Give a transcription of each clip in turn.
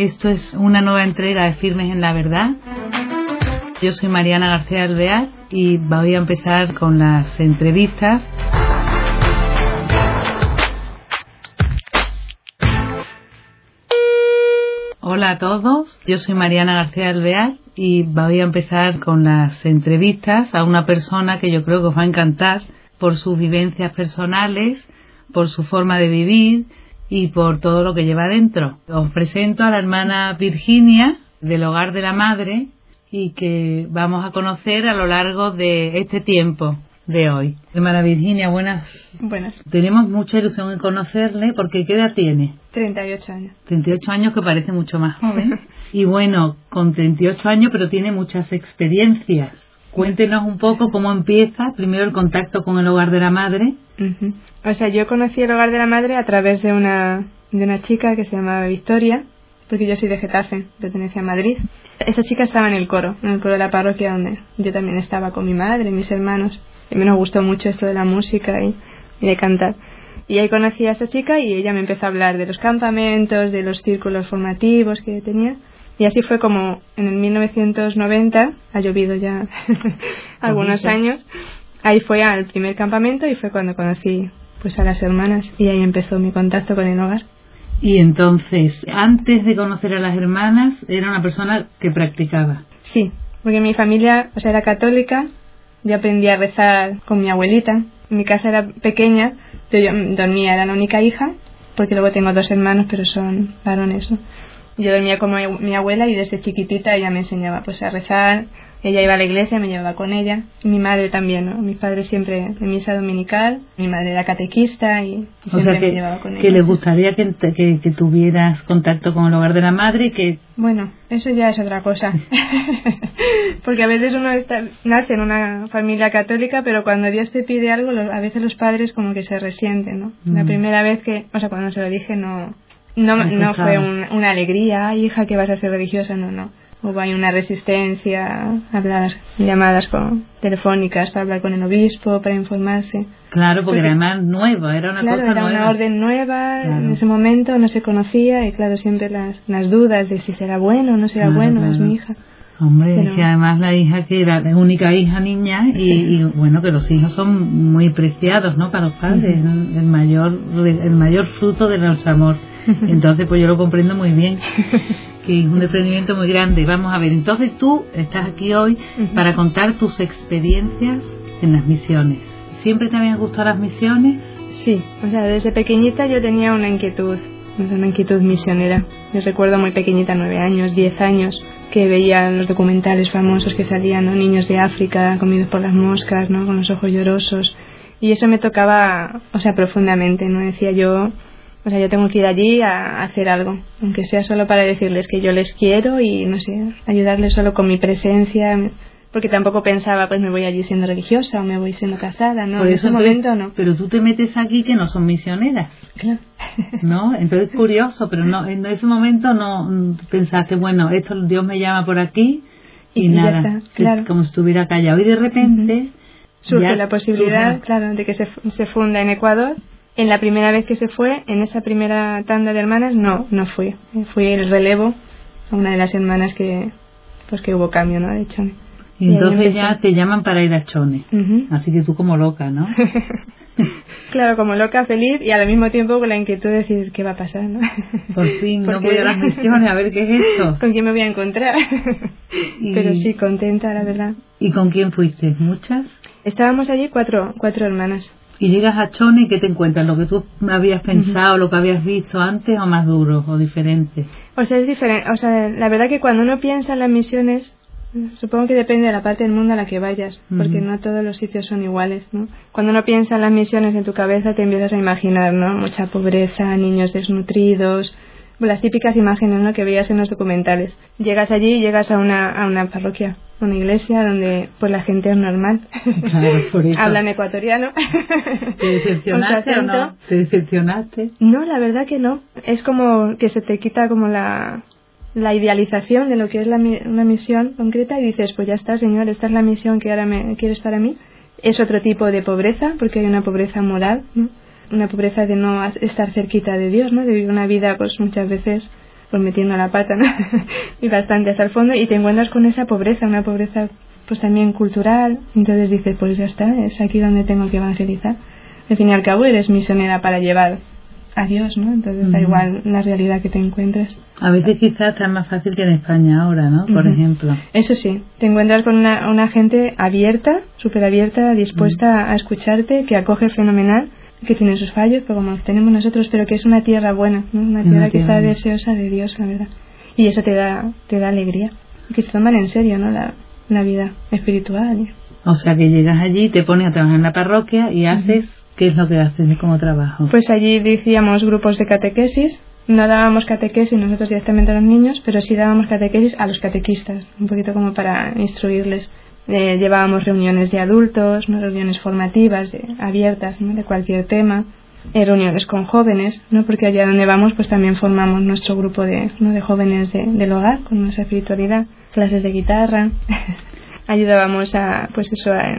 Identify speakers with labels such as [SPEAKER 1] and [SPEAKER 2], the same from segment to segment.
[SPEAKER 1] Esto es una nueva entrega de Firmes en la Verdad. Yo soy Mariana García Alvear y voy a empezar con las entrevistas. Hola a todos, yo soy Mariana García Alvear y voy a empezar con las entrevistas a una persona que yo creo que os va a encantar por sus vivencias personales, por su forma de vivir y por todo lo que lleva dentro. Os presento a la hermana Virginia del Hogar de la Madre y que vamos a conocer a lo largo de este tiempo de hoy. Hermana Virginia, buenas.
[SPEAKER 2] Buenas.
[SPEAKER 1] Tenemos mucha ilusión en conocerle porque ¿qué edad tiene?
[SPEAKER 2] 38 años.
[SPEAKER 1] 38 años que parece mucho más joven. y bueno, con 38 años pero tiene muchas experiencias. Cuéntenos un poco cómo empieza primero el contacto con el hogar de la madre.
[SPEAKER 2] O sea, yo conocí el hogar de la madre a través de una, de una chica que se llamaba Victoria, porque yo soy de Getafe, pertenece a Madrid. Esa chica estaba en el coro, en el coro de la parroquia donde yo también estaba con mi madre y mis hermanos. Y me gustó mucho esto de la música y, y de cantar. Y ahí conocí a esa chica y ella me empezó a hablar de los campamentos, de los círculos formativos que tenía. Y así fue como en el 1990, ha llovido ya algunos años, ahí fue al primer campamento y fue cuando conocí pues a las hermanas y ahí empezó mi contacto con el hogar.
[SPEAKER 1] Y entonces, antes de conocer a las hermanas, era una persona que practicaba.
[SPEAKER 2] Sí, porque mi familia, o sea, era católica, yo aprendí a rezar con mi abuelita. Mi casa era pequeña, yo dormía, era la única hija, porque luego tengo dos hermanos, pero son varones, ¿no? Yo dormía con mi abuela y desde chiquitita ella me enseñaba pues a rezar. Ella iba a la iglesia, me llevaba con ella. Y mi madre también, ¿no? Mi padre siempre en misa dominical. Mi madre era catequista y, siempre me llevaba con ella.
[SPEAKER 1] que le gustaría que, que, tuvieras contacto con el hogar de la madre y que...
[SPEAKER 2] Bueno, eso ya es otra cosa. Porque a veces uno está, nace en una familia católica, pero cuando Dios te pide algo, a veces los padres como que se resienten, ¿no? La mm. primera vez que, o sea, cuando se lo dije no no, no fue una alegría, hija, que vas a ser religiosa, no, no. Hubo ahí una resistencia, hablar, llamadas con, telefónicas para hablar con el obispo, para informarse.
[SPEAKER 1] Claro, porque, además nueva, era una
[SPEAKER 2] cosa
[SPEAKER 1] era
[SPEAKER 2] una orden nueva, en ese momento no se conocía y claro, siempre las, las dudas de si será bueno o no será bueno, es mi hija.
[SPEAKER 1] Hombre, que además la hija que era la única hija niña y, bueno, que los hijos son muy preciados, ¿no? Para los padres, el mayor el mayor fruto de nuestro amor. Entonces, pues yo lo comprendo muy bien, que es un desprendimiento muy grande. Vamos a ver, entonces tú estás aquí hoy para contar tus experiencias en las misiones. ¿Siempre te habían gustado las misiones?
[SPEAKER 2] Sí, o sea, desde pequeñita yo tenía una inquietud, una inquietud misionera. Yo recuerdo muy pequeñita, nueve años, diez años, que veía los documentales famosos que salían, ¿no? Niños de África comidos por las moscas, ¿no? Con los ojos llorosos. Y eso me tocaba, o sea, profundamente, ¿no? Decía yo, o sea, yo tengo que ir allí a hacer algo, aunque sea solo para decirles que yo les quiero y, no sé, ayudarles solo con mi presencia, porque tampoco pensaba, pues me voy allí siendo religiosa o me voy siendo casada, ¿no?
[SPEAKER 1] Por en ese momento no. Pero tú te metes aquí que no son misioneras.
[SPEAKER 2] Claro.
[SPEAKER 1] ¿No? Entonces es curioso, pero no en ese momento no pensaste, bueno, esto Dios me llama por aquí y, nada, claro. como si estuviera callado. Y de repente...
[SPEAKER 2] Surge la posibilidad, claro, de que se, se funda en Ecuador en la primera vez que se fue, en esa primera tanda de hermanas, no, no fui. Fui el relevo a una de las hermanas que, pues que hubo cambio, ¿no? De Chone.
[SPEAKER 1] Y, entonces ya te llaman para ir a Chone. Así que tú como loca, ¿no?
[SPEAKER 2] claro, como loca, feliz y al mismo tiempo con la inquietud de decir qué va a pasar, ¿no?
[SPEAKER 1] Por fin, no voy a las misiones, a ver qué es esto.
[SPEAKER 2] ¿Con quién me voy a encontrar? Pero sí, contenta, la verdad.
[SPEAKER 1] ¿Y con quién fuiste? ¿Muchas?
[SPEAKER 2] Estábamos allí cuatro, cuatro hermanas.
[SPEAKER 1] Y llegas a Chone y ¿qué te encuentras? ¿Lo que tú habías pensado, lo que habías visto antes o más duro o diferente?
[SPEAKER 2] O sea, es diferente. O sea, la verdad que cuando uno piensa en las misiones, supongo que depende de la parte del mundo a la que vayas, porque no todos los sitios son iguales, ¿no? Cuando uno piensa en las misiones en tu cabeza te empiezas a imaginar, ¿no? Mucha pobreza, niños desnutridos, las típicas imágenes ¿no? que veías en los documentales. Llegas allí y llegas a una, a una parroquia, una iglesia donde pues la gente es normal. Hablan ecuatoriano.
[SPEAKER 1] ¿Te decepcionaste o no? ¿Te decepcionaste?
[SPEAKER 2] No, la verdad que no. Es como que se te quita como la, la idealización de lo que es la, una misión concreta y dices, pues ya está, Señor, esta es la misión que ahora me quieres para mí. Es otro tipo de pobreza, porque hay una pobreza moral, ¿no? una pobreza de no estar cerquita de Dios, ¿no? De vivir una vida, pues muchas veces pues metiendo la pata, ¿no? y bastante hasta el fondo y te encuentras con esa pobreza, una pobreza pues también cultural, entonces dices, pues ya está, es aquí donde tengo que evangelizar. Al fin y al cabo eres misionera para llevar a Dios, ¿no? Entonces da igual la realidad que te encuentres.
[SPEAKER 1] A veces quizás está más fácil que en España ahora, ¿no? Por ejemplo.
[SPEAKER 2] Eso sí, te encuentras con una, una gente abierta, súper abierta, dispuesta a escucharte, que acoge fenomenal, que tiene sus fallos, pero como tenemos nosotros, pero que es una tierra buena, ¿no? Una tierra que está deseosa de Dios, la verdad. Y eso te da, te da alegría. Que se toman en serio, ¿no? La, la vida espiritual.
[SPEAKER 1] O sea que llegas allí, te pones a trabajar en la parroquia y haces, ¿qué es lo que haces como trabajo?
[SPEAKER 2] Pues allí decíamos grupos de catequesis, no dábamos catequesis nosotros directamente a los niños, pero sí dábamos catequesis a los catequistas, un poquito como para instruirles. Eh, llevábamos reuniones de adultos, ¿no? reuniones formativas, de, abiertas, ¿no? de cualquier tema, eh, reuniones con jóvenes, ¿no? porque allá donde vamos pues también formamos nuestro grupo de, ¿no? de jóvenes de, del hogar con nuestra espiritualidad, clases de guitarra, ayudábamos a, pues eso, a,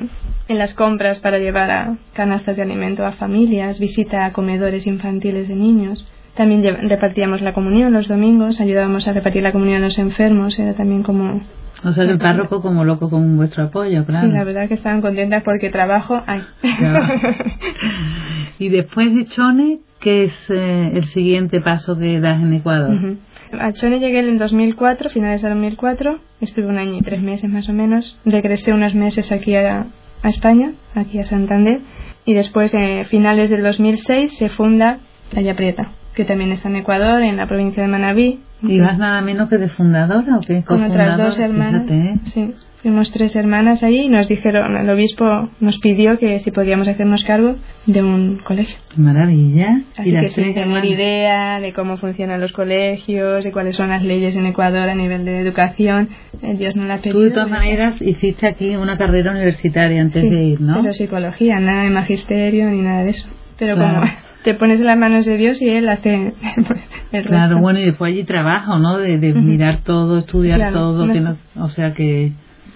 [SPEAKER 2] en las compras para llevar a canastas de alimento a familias, visita a comedores infantiles de niños. También repartíamos la comunión los domingos, ayudábamos a repartir la comunión a los enfermos, era también como...
[SPEAKER 1] O sea, el párroco como loco con vuestro apoyo, claro.
[SPEAKER 2] Sí, la verdad que estaban contentas porque trabajo hay.
[SPEAKER 1] y después de Chone, ¿qué es eh, el siguiente paso que das en Ecuador?
[SPEAKER 2] A Chone llegué en 2004, finales de 2004, estuve un año y tres meses más o menos, regresé unos meses aquí a, a España, aquí a Santander, y después, eh, finales del 2006, se funda Playa Prieta que también está en Ecuador, en la provincia de Manabí.
[SPEAKER 1] ¿Y vas nada menos que de fundadora o qué?
[SPEAKER 2] Con otras dos hermanas. ¿eh? Sí, fuimos tres hermanas allí y nos dijeron, el obispo nos pidió que si podíamos hacernos cargo de un colegio.
[SPEAKER 1] maravilla!
[SPEAKER 2] Así que sin tener idea de cómo funcionan los colegios, de cuáles son las leyes en Ecuador a nivel de educación, eh, Dios no la pedido.
[SPEAKER 1] Tú de todas maneras hiciste aquí una carrera universitaria antes de ir, ¿no?
[SPEAKER 2] pero psicología, nada de magisterio ni nada de eso. Pero como te pones en las manos de Dios y Él hace
[SPEAKER 1] el Claro, bueno, y después allí trabajo, ¿no? De, mirar todo, estudiar todo, o sea que...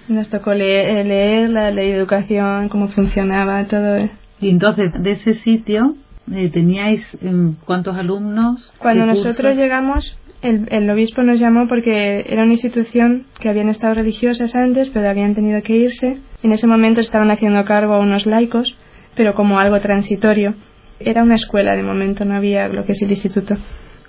[SPEAKER 2] Nos tocó leer, eh, leer, la ley de educación, cómo funcionaba todo.
[SPEAKER 1] Y entonces, de ese sitio, eh, ¿teníais em, cuántos alumnos?
[SPEAKER 2] Cuando nosotros llegamos, el, el, obispo nos llamó porque era una institución que habían estado religiosas antes, pero habían tenido que irse. En ese momento estaban haciendo cargo a unos laicos, pero como algo transitorio era una escuela de momento, no había lo que es el instituto.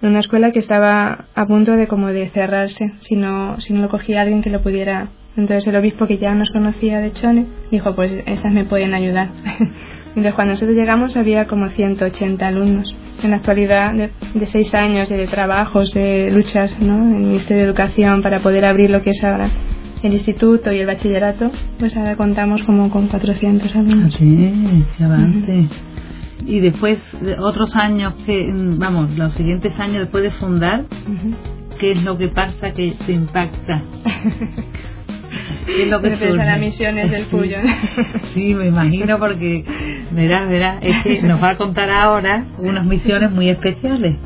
[SPEAKER 2] Una escuela que estaba a punto de como de cerrarse si no, si no lo cogía alguien que lo pudiera. Entonces el obispo que ya nos conocía de Chone dijo pues esas me pueden ayudar. Entonces cuando nosotros llegamos había como 180 alumnos. En la actualidad de, de seis años de trabajos, de luchas ¿no? en el Ministerio de Educación para poder abrir lo que es ahora el instituto y el bachillerato, pues ahora contamos como con 400 alumnos.
[SPEAKER 1] Sí, qué avance y después otros años que vamos los siguientes años después de fundar qué es lo que pasa que te impacta
[SPEAKER 2] ¿Qué es lo que surge? misiones del Puyo
[SPEAKER 1] sí me imagino porque verás verás es que nos va a contar ahora unas misiones muy especiales.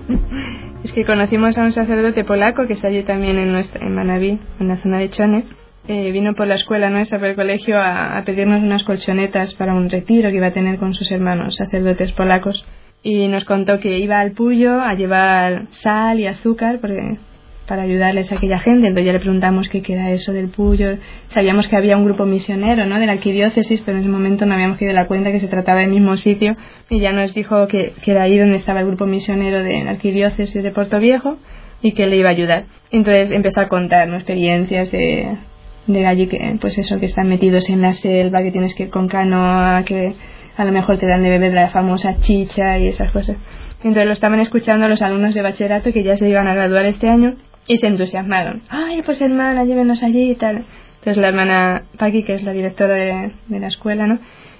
[SPEAKER 2] Es que conocimos a un sacerdote polaco que está allí también en nuestra en Manabí en la zona de Chone eh, vino por la escuela nuestra, por el colegio, a, pedirnos unas colchonetas para un retiro que iba a tener con sus hermanos sacerdotes polacos. Y nos contó que iba al Puyo a llevar sal y azúcar para ayudarles a aquella gente. Entonces ya le preguntamos qué era eso del Puyo. Sabíamos que había un grupo misionero, ¿no? De la arquidiócesis, pero en ese momento no habíamos quedado la cuenta que se trataba del mismo sitio. Y ya nos dijo que, que era ahí donde estaba el grupo misionero de la arquidiócesis de Puerto Viejo y que le iba a ayudar. Entonces empezó a contar experiencias de allí que pues eso que están metidos en la selva que tienes que ir con canoa que a lo mejor te dan de beber la famosa chicha y esas cosas. Entonces lo estaban escuchando los alumnos de bachillerato que ya se iban a graduar este año y se entusiasmaron. Ay pues hermana llévenos allí y tal entonces la hermana Paqui que es la directora de, la escuela no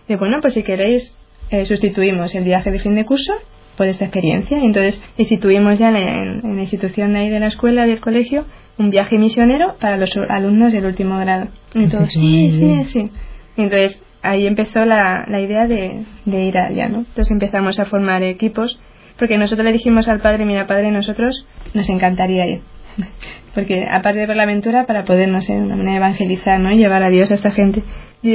[SPEAKER 2] dice bueno pues si queréis eh, sustituimos el viaje de fin de curso por esta experiencia y entonces instituimos ya en, la institución de ahí de la escuela y el colegio un viaje misionero para los alumnos del último grado. Y todos, sí, sí, sí. entonces ahí empezó la, la idea de, de, ir allá, ¿no? Entonces empezamos a formar equipos, porque nosotros le dijimos al padre, mira padre, nosotros nos encantaría ir. Porque aparte de ver la aventura, para poder, no sé, una manera evangelizar, ¿no? Llevar a Dios a esta gente.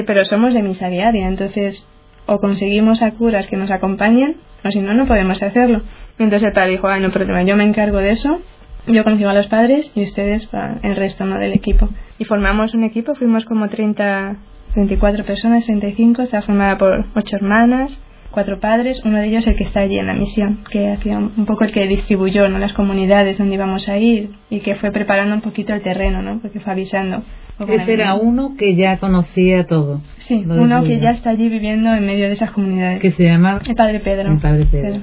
[SPEAKER 2] pero somos de misa diaria, entonces o conseguimos a curas que nos acompañen, o si no, no podemos hacerlo. Entonces el padre dijo, ay, no problema, yo me encargo de eso, Yo consigo a los padres y ustedes el resto ¿no? del equipo. Y formamos un equipo, fuimos como 30, 34 personas, 35, está formada por ocho hermanas, cuatro padres, uno de ellos el que está allí en la misión, que hacía un poco el que distribuyó ¿no? las comunidades donde íbamos a ir y que fue preparando un poquito el terreno, ¿no? porque fue avisando.
[SPEAKER 1] Ese era uno que ya conocía todo.
[SPEAKER 2] Sí, uno que ya está allí viviendo en medio de esas comunidades.
[SPEAKER 1] Que se llama
[SPEAKER 2] el Padre Pedro.
[SPEAKER 1] El Padre Pedro.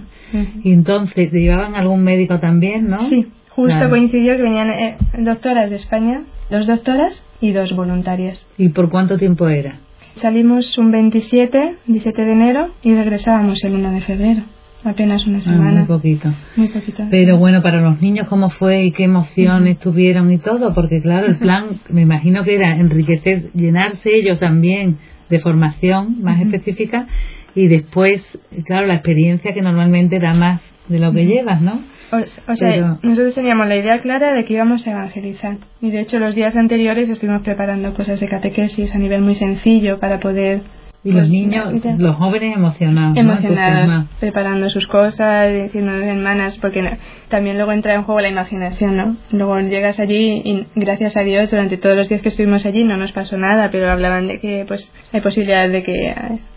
[SPEAKER 1] Y entonces, ¿llevaban algún médico también, no?
[SPEAKER 2] Sí, justo coincidió que venían eh, doctoras de España, dos doctoras y dos voluntarias.
[SPEAKER 1] ¿Y por cuánto tiempo era?
[SPEAKER 2] Salimos un 27, 17 de enero y regresábamos el 1 de febrero. Apenas una ah, semana.
[SPEAKER 1] muy poquito.
[SPEAKER 2] Muy poquito.
[SPEAKER 1] Pero bueno, para los niños, ¿cómo fue y qué emociones tuvieron y todo? Porque claro, el plan, me imagino que era enriquecer, llenarse ellos también de formación más específica y después, claro, la experiencia que normalmente da más de lo que llevas, ¿no?
[SPEAKER 2] O, sea, nosotros teníamos la idea clara de que íbamos a evangelizar. Y de hecho, los días anteriores estuvimos preparando cosas de catequesis a nivel muy sencillo para poder.
[SPEAKER 1] Y los niños, los jóvenes emocionados.
[SPEAKER 2] Emocionados, preparando sus cosas, diciendo hermanas, porque también luego entra en juego la imaginación, ¿no? Luego llegas allí y gracias a Dios durante todos los días que estuvimos allí no nos pasó nada, pero hablaban de que pues hay posibilidad de que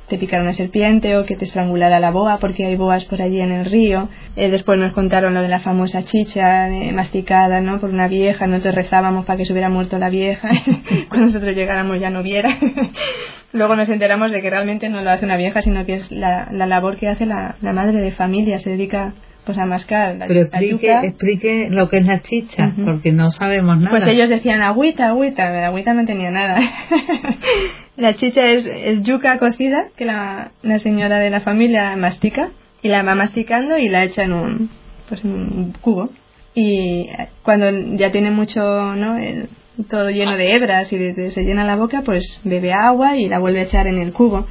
[SPEAKER 2] te picara una serpiente o que te estrangulara la boa porque hay boas por allí en el río. Eh, después nos contaron lo de la famosa chicha eh, masticada ¿no? por una vieja. Nosotros rezábamos para que se hubiera muerto la vieja. Cuando nosotros llegáramos ya no viera. Luego nos enteramos de que realmente no lo hace una vieja, sino que es la, la labor que hace la, la madre de familia. Se dedica pues a mascar
[SPEAKER 1] Pero explique, explique lo que es la chicha, porque no sabemos nada.
[SPEAKER 2] Pues ellos decían agüita, agüita, la agüita no tenía nada. la chicha es, es, yuca cocida que la, la señora de la familia mastica y la va masticando y la echa en un, pues en un cubo. Y cuando ya tiene mucho, ¿no? todo lleno de hebras y se llena la boca, pues bebe agua y la vuelve a echar en el cubo.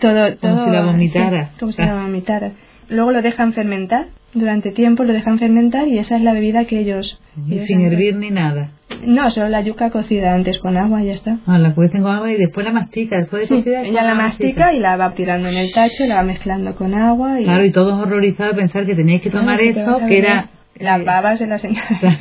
[SPEAKER 2] todo, todo,
[SPEAKER 1] como si la vomitara.
[SPEAKER 2] como si la vomitara. Luego lo dejan fermentar durante tiempo lo dejan fermentar y esa es la bebida que ellos...
[SPEAKER 1] sin hervir ni nada.
[SPEAKER 2] No, solo la yuca cocida antes con agua y ya está.
[SPEAKER 1] Ah, la cuecen con agua y después la mastica. Después de cocida,
[SPEAKER 2] ella la mastica y la va tirando en el tacho, la va mezclando con agua. Y...
[SPEAKER 1] Claro, y todos horrorizados de pensar que teníais que tomar eso, que era...
[SPEAKER 2] Las babas de la señora.
[SPEAKER 1] bueno,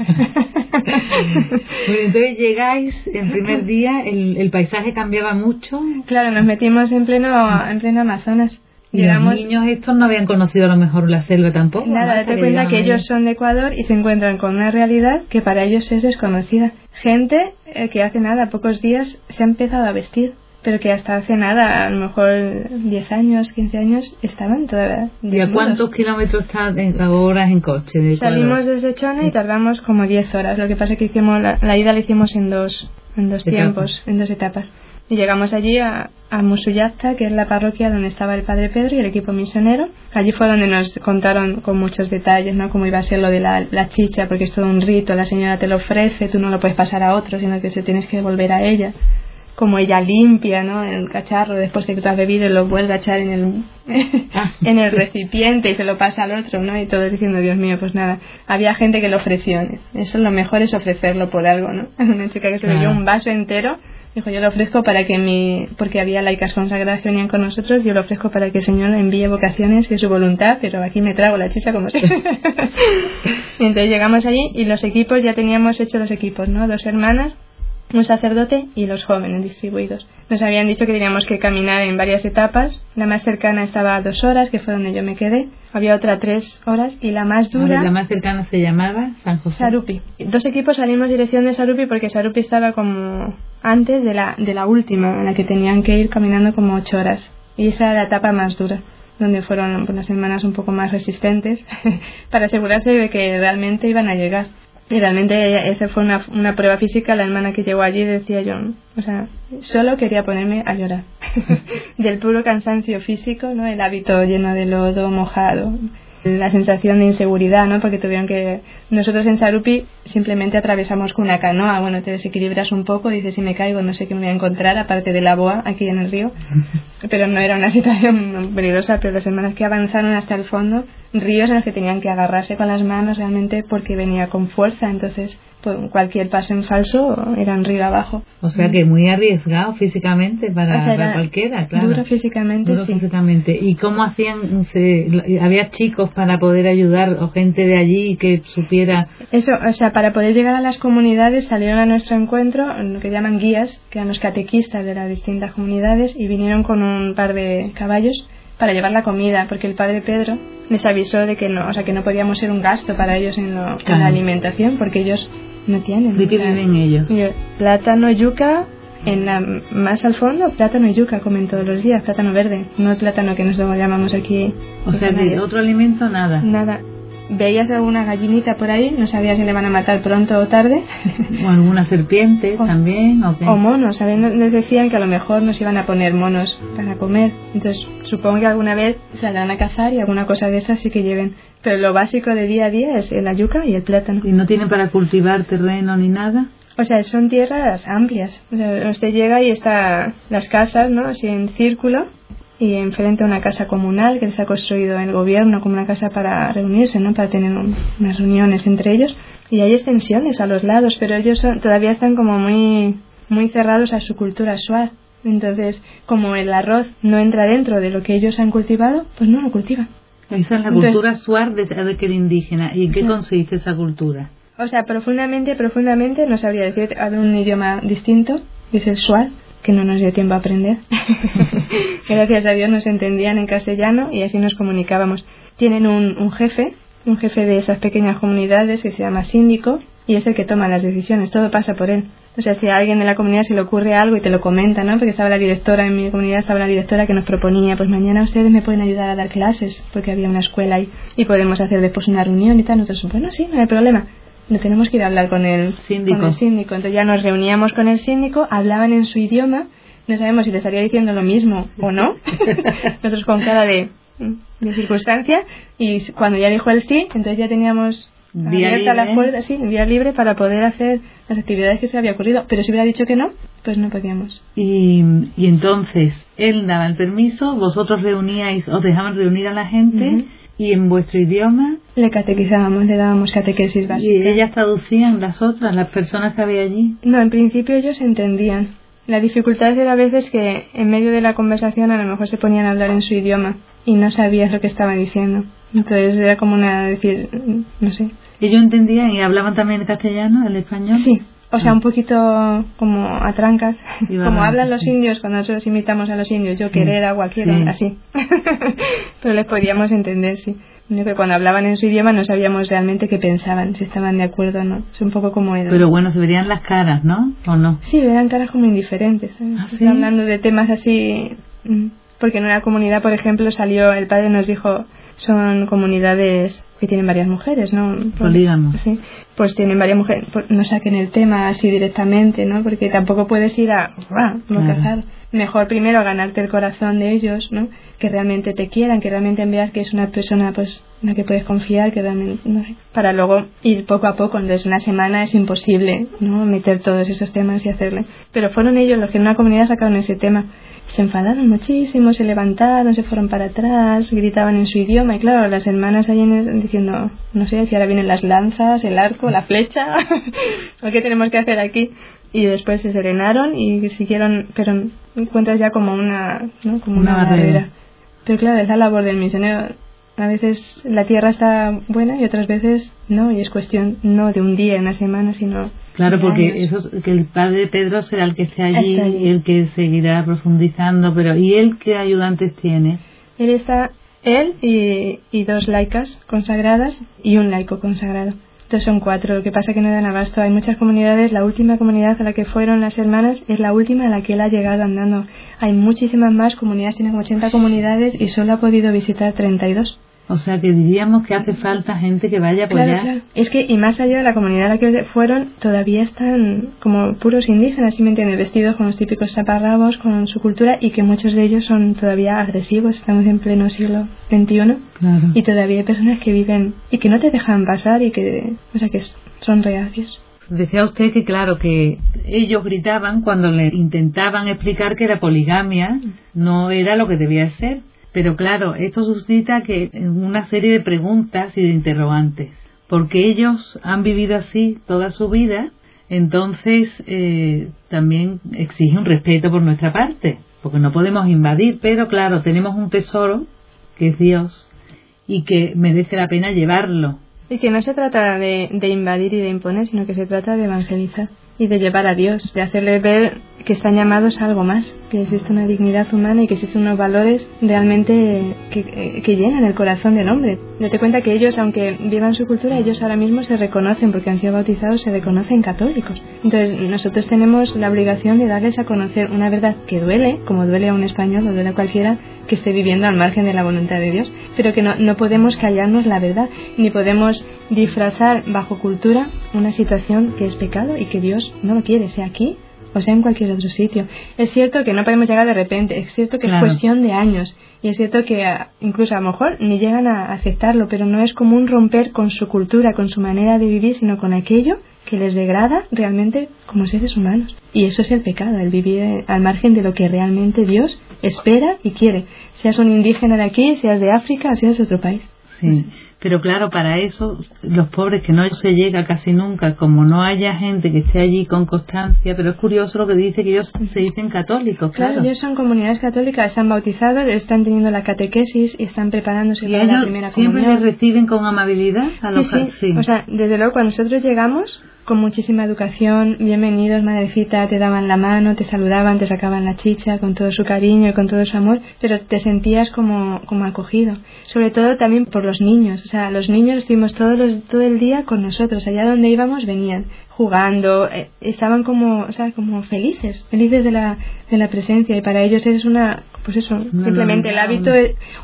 [SPEAKER 1] entonces llegáis, el primer día, el, el paisaje cambiaba mucho.
[SPEAKER 2] Claro, nos metimos en pleno, en pleno Amazonas.
[SPEAKER 1] Y los niños estos no habían conocido a lo mejor la selva tampoco.
[SPEAKER 2] Nada, date cuenta que ellos son de Ecuador y se encuentran con una realidad que para ellos es desconocida. Gente eh, que hace nada, pocos días, se ha empezado a vestir, pero que hasta hace nada, a lo mejor 10 años, 15 años, estaban todavía.
[SPEAKER 1] ¿Y a cuántos kilómetros está en horas en coche? De
[SPEAKER 2] Salimos desde Chone y tardamos como 10 horas. Lo que pasa es que hicimos la, la ida la hicimos en dos, en dos tiempos, en dos etapas. Y llegamos allí a, a Musuyacta, que es la parroquia donde estaba el Padre Pedro y el equipo misionero. Allí fue donde nos contaron con muchos detalles, ¿no? Cómo iba a ser lo de la, la, chicha, porque es todo un rito, la señora te lo ofrece, tú no lo puedes pasar a otro, sino que se tienes que devolver a ella. Como ella limpia, ¿no? El cacharro después que tú has bebido y lo vuelve a echar en el, en el recipiente y se lo pasa al otro, ¿no? Y todos diciendo, Dios mío, pues nada. Había gente que lo ofreció. Eso lo mejor es ofrecerlo por algo, ¿no? Una chica que se bebió un vaso entero Dijo, yo lo ofrezco para que mi, porque había laicas consagradas que venían con nosotros, yo lo ofrezco para que el Señor envíe vocaciones de su voluntad, pero aquí me trago la chicha como si. y entonces llegamos allí y los equipos, ya teníamos hecho los equipos, ¿no? Dos hermanas, un sacerdote y los jóvenes distribuidos. Nos habían dicho que teníamos que caminar en varias etapas. La más cercana estaba a dos horas, que fue donde yo me quedé. Había otra tres horas y la más dura.
[SPEAKER 1] La más cercana se llamaba San José.
[SPEAKER 2] Sarupi. Dos equipos salimos dirección de Sarupi porque Sarupi estaba como antes de la, de la última, en la que tenían que ir caminando como ocho horas. Y esa era la etapa más dura donde fueron unas semanas un poco más resistentes para asegurarse de que realmente iban a llegar. Y realmente esa fue una, una prueba física. La hermana que llegó allí decía yo, o sea, solo quería ponerme a llorar. Del puro cansancio físico, ¿no? El hábito lleno de lodo, mojado. La sensación de inseguridad, ¿no? Porque tuvieron que. Nosotros en Sarupi simplemente atravesamos con una canoa. Bueno, te desequilibras un poco, dices, si me caigo, no sé qué me voy a encontrar, aparte de la boa aquí en el río. pero no era una situación peligrosa, pero las hermanas que avanzaron hasta el fondo, ríos en los que tenían que agarrarse con las manos realmente porque venía con fuerza, entonces pues, cualquier paso en falso eran río abajo.
[SPEAKER 1] O sea que muy arriesgado físicamente para, cualquiera, claro.
[SPEAKER 2] Duro físicamente,
[SPEAKER 1] duro físicamente. ¿Y cómo hacían? Se, ¿Había chicos para poder ayudar o gente de allí que supiera?
[SPEAKER 2] Eso, o sea, para poder llegar a las comunidades salieron a nuestro encuentro lo que llaman guías, que eran los catequistas de las distintas comunidades y vinieron con un par de caballos para llevar la comida, porque el padre Pedro les avisó de que no, o sea, que no podíamos ser un gasto para ellos en, la alimentación, porque ellos no tienen.
[SPEAKER 1] ¿De qué viven ellos?
[SPEAKER 2] Plátano, yuca, en la, más al fondo, plátano y yuca comen todos los días, plátano verde, no el plátano que nosotros llamamos aquí.
[SPEAKER 1] O sea, de otro alimento nada.
[SPEAKER 2] Nada veías alguna gallinita por ahí, no sabías si le van a matar pronto o tarde.
[SPEAKER 1] O alguna serpiente también.
[SPEAKER 2] O monos, les decían que a lo mejor nos iban a poner monos para comer. Entonces supongo que alguna vez saldrán a cazar y alguna cosa de esas sí que lleven. Pero lo básico de día a día es la yuca y el plátano.
[SPEAKER 1] ¿Y no tienen para cultivar terreno ni nada?
[SPEAKER 2] O sea, son tierras amplias. O sea, usted llega y está las casas, ¿no? Así en círculo y enfrente a una casa comunal que se ha construido el gobierno como una casa para reunirse, ¿no? Para tener unas reuniones entre ellos y hay extensiones a los lados, pero ellos todavía están como muy muy cerrados a su cultura suar. Entonces, como el arroz no entra dentro de lo que ellos han cultivado, pues no lo cultivan.
[SPEAKER 1] Esa es la cultura suar de, de indígena. ¿Y en qué consiste esa cultura?
[SPEAKER 2] O sea, profundamente, profundamente, no sabría decir, de un idioma distinto, es el suar, que no nos dio tiempo a aprender. Gracias a Dios nos entendían en castellano y así nos comunicábamos. Tienen un, un jefe, un jefe de esas pequeñas comunidades que se llama síndico y es el que toma las decisiones, todo pasa por él. O sea, si a alguien de la comunidad se le ocurre algo y te lo comenta, ¿no? Porque estaba la directora, en mi comunidad estaba la directora que nos proponía, pues mañana ustedes me pueden ayudar a dar clases, porque había una escuela ahí, y podemos hacer después una reunión y tal. Nosotros, bueno, sí, no hay problema tenemos que ir a hablar con el síndico. Con el síndico. Entonces ya nos reuníamos con el síndico, hablaban en su idioma, no sabemos si le estaría diciendo lo mismo o no, nosotros con cara de, de circunstancia, y cuando ya dijo el sí, entonces ya teníamos
[SPEAKER 1] día abierta
[SPEAKER 2] la puerta, sí, día libre para poder hacer las actividades que se había ocurrido, pero si hubiera dicho que no, pues no podíamos.
[SPEAKER 1] Y, y entonces, él daba el permiso, vosotros reuníais, os dejaban reunir a la gente, ¿Y en vuestro idioma?
[SPEAKER 2] Le catequizábamos, le dábamos catequesis básica.
[SPEAKER 1] ¿Y ellas traducían las otras, las personas que había allí?
[SPEAKER 2] No, en principio ellos entendían. La dificultad era a veces que en medio de la conversación a lo mejor se ponían a hablar en su idioma y no sabías lo que estaban diciendo. Entonces era como una, decir, no sé.
[SPEAKER 1] ¿Ellos entendían y hablaban también el castellano, el español?
[SPEAKER 2] Sí, o sea, un poquito como a trancas, como hablan los indios cuando nosotros imitamos a los indios, yo querer agua quiero, así. Pero les podíamos entender, sí. Que cuando hablaban en su idioma no sabíamos realmente qué pensaban, si estaban de acuerdo o no. Es un poco como era.
[SPEAKER 1] Pero bueno, se verían las caras, ¿no? ¿O no?
[SPEAKER 2] Sí, eran caras como indiferentes. ¿Ah, hablando de temas así. Mm, porque en una comunidad, por ejemplo, salió, el padre nos dijo, son comunidades que tienen varias mujeres, ¿no?
[SPEAKER 1] Polígamos.
[SPEAKER 2] Sí, pues tienen varias mujeres, pues no saquen el tema así directamente, ¿no? Porque tampoco puedes ir a, no claro. Mejor primero ganarte el corazón de ellos, ¿no? Que realmente te quieran, que realmente veas que es una persona, pues, en la que puedes confiar, que realmente, no sé, para luego ir poco a poco, entonces una semana es imposible, ¿no? Meter todos esos temas y hacerle. Pero fueron ellos los que en una comunidad sacaron ese tema se enfadaron muchísimo, se levantaron, se fueron para atrás, gritaban en su idioma y claro, las hermanas ahí diciendo, no sé si ahora vienen las lanzas, el arco, la flecha, o qué tenemos que hacer aquí. Y después se serenaron y siguieron, pero encuentras ya como una, ¿no? como una, barrera. Pero claro, es la labor del misionero a veces la tierra está buena y otras veces no, y es cuestión no de un día, una semana, sino.
[SPEAKER 1] Claro, porque eso, que el padre Pedro será el que esté allí, y el que seguirá profundizando, pero ¿y él qué ayudantes tiene?
[SPEAKER 2] Él está, él y, y dos laicas consagradas y un laico consagrado. Entonces son cuatro, lo que pasa que no dan abasto. Hay muchas comunidades, la última comunidad a la que fueron las hermanas es la última a la que él ha llegado andando. Hay muchísimas más comunidades, tiene como 80 comunidades y solo ha podido visitar 32.
[SPEAKER 1] O sea que diríamos que hace falta gente que vaya a apoyar.
[SPEAKER 2] Es que, y más allá de la comunidad a la que fueron, todavía están como puros indígenas, ¿sí me entiendes? Vestidos con los típicos zaparrabos, con su cultura, y que muchos de ellos son todavía agresivos. Estamos en pleno siglo XXI. Y todavía hay personas que viven y que no te dejan pasar y que, o sea, que son reacios.
[SPEAKER 1] Decía usted que, claro, que ellos gritaban cuando le intentaban explicar que la poligamia no era lo que debía ser. Pero claro, esto suscita que una serie de preguntas y de interrogantes. Porque ellos han vivido así toda su vida, entonces eh, también exige un respeto por nuestra parte, porque no podemos invadir, pero claro, tenemos un tesoro que es Dios y que merece la pena llevarlo
[SPEAKER 2] y que no se trata de, de invadir y de imponer, sino que se trata de evangelizar y de llevar a Dios, de hacerle ver que están llamados a algo más, que existe una dignidad humana y que existen unos valores realmente que, que, llenan el corazón del hombre. Date cuenta que ellos, aunque vivan su cultura, ellos ahora mismo se reconocen, porque han sido bautizados, se reconocen católicos. Entonces nosotros tenemos la obligación de darles a conocer una verdad que duele, como duele a un español o duele a cualquiera que esté viviendo al margen de la voluntad de Dios, pero que no, no podemos callarnos la verdad, ni podemos disfrazar bajo cultura una situación que es pecado y que Dios no lo quiere, sea aquí o sea en cualquier otro sitio. Es cierto que no podemos llegar de repente, es cierto que es cuestión de años y es cierto que ah, incluso a lo mejor ni llegan a aceptarlo, pero no es común romper con su cultura, con su manera de vivir, sino con aquello que les degrada realmente como seres humanos. Y eso es el pecado, el vivir eh, al margen de lo que realmente Dios espera y quiere. Seas un indígena de aquí, seas de África, seas de otro país.
[SPEAKER 1] Sí. Pero claro, para eso los pobres que no se llega casi nunca, como no haya gente que esté allí con constancia, pero es curioso lo que dice que ellos se dicen católicos. Claro,
[SPEAKER 2] ellos son comunidades católicas, están bautizados, están teniendo la catequesis y están preparándose para la primera
[SPEAKER 1] comunión. ¿Siempre les reciben con amabilidad a los
[SPEAKER 2] sí, sí. O sea, desde luego cuando nosotros llegamos con muchísima educación, bienvenidos, madrecita, te daban la mano, te saludaban, te sacaban la chicha con todo su cariño y con todo su amor, pero te sentías como, como acogido. Sobre todo también por los niños, o sea, los niños estuvimos todos los, todo el día con nosotros, allá donde íbamos venían jugando, eh, estaban como, o sea, como felices, felices de la, de la presencia. Y para ellos es una, pues eso, simplemente el hábito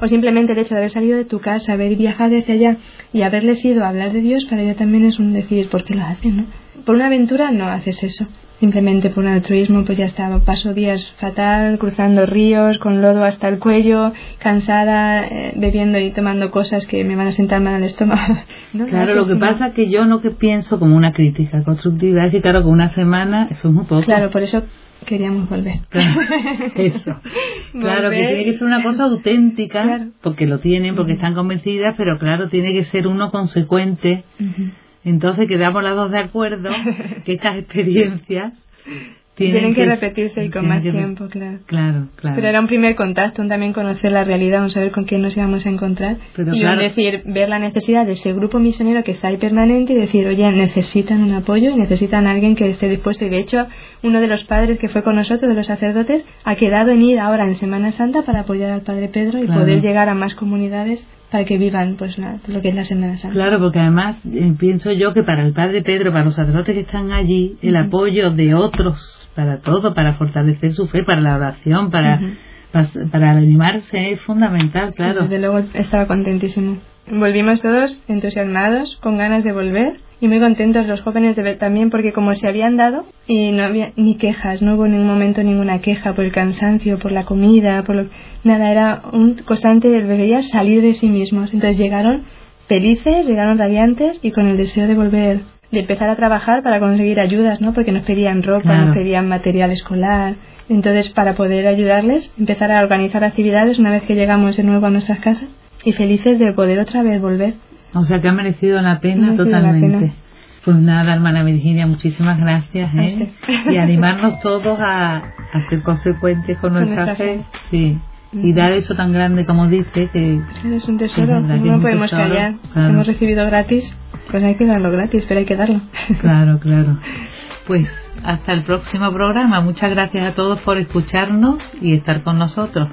[SPEAKER 2] o simplemente el hecho de haber salido de tu casa, haber viajado hacia allá y haberles ido a hablar de Dios, para ellos también es un decir, ¿por qué lo hacen, no? Por una aventura no haces eso simplemente por un altruismo, pues ya estaba, paso días fatal, cruzando ríos, con lodo hasta el cuello, cansada, eh, bebiendo y tomando cosas que me van a sentar mal al estómago.
[SPEAKER 1] claro, lo que pasa es que yo no que pienso como una crítica constructiva, es que claro, con una semana eso es muy poco.
[SPEAKER 2] Claro, por eso queríamos volver.
[SPEAKER 1] eso. Claro, que tiene que ser una cosa auténtica, porque lo tienen, porque están convencidas, pero claro, tiene que ser uno consecuente. Entonces quedamos las dos de acuerdo que estas experiencias
[SPEAKER 2] tienen, que, repetirse y con más tiempo, claro.
[SPEAKER 1] Claro, claro.
[SPEAKER 2] Pero era un primer contacto, un también conocer la realidad, un saber con quién nos íbamos a encontrar. y un decir, ver la necesidad de ese grupo misionero que está ahí permanente y decir, oye, necesitan un apoyo y necesitan a alguien que esté dispuesto. Y de hecho, uno de los padres que fue con nosotros, de los sacerdotes, ha quedado en ir ahora en Semana Santa para apoyar al Padre Pedro y poder llegar a más comunidades para que vivan pues lo que es la Semana Santa.
[SPEAKER 1] Claro, porque además eh, pienso yo que para el Padre Pedro, para los sacerdotes que están allí, el apoyo de otros para todo, para fortalecer su fe, para la oración, para, para, animarse es fundamental, claro.
[SPEAKER 2] Desde luego estaba contentísimo. Volvimos todos entusiasmados, con ganas de volver y muy contentos los jóvenes de ver también porque como se habían dado y no había ni quejas, no hubo en ningún momento ninguna queja por el cansancio, por la comida, por lo... nada, era un constante de salir de sí mismos. Entonces llegaron felices, llegaron radiantes y con el deseo de volver, de empezar a trabajar para conseguir ayudas, ¿no? Porque nos pedían ropa, nos pedían material escolar. Entonces, para poder ayudarles, empezar a organizar actividades una vez que llegamos de nuevo a nuestras casas y felices de poder otra vez volver.
[SPEAKER 1] O sea que ha merecido la pena totalmente. Pues nada, hermana Virginia, muchísimas gracias. ¿eh? Y animarnos todos a, a, ser consecuentes con nuestra, fe. Sí. Y dar eso tan grande como dice que...
[SPEAKER 2] Es un tesoro, no podemos callar. Hemos recibido gratis, pues hay que darlo gratis, pero hay que darlo.
[SPEAKER 1] Claro, claro. Pues hasta el próximo programa. Muchas gracias a todos por escucharnos y estar con nosotros.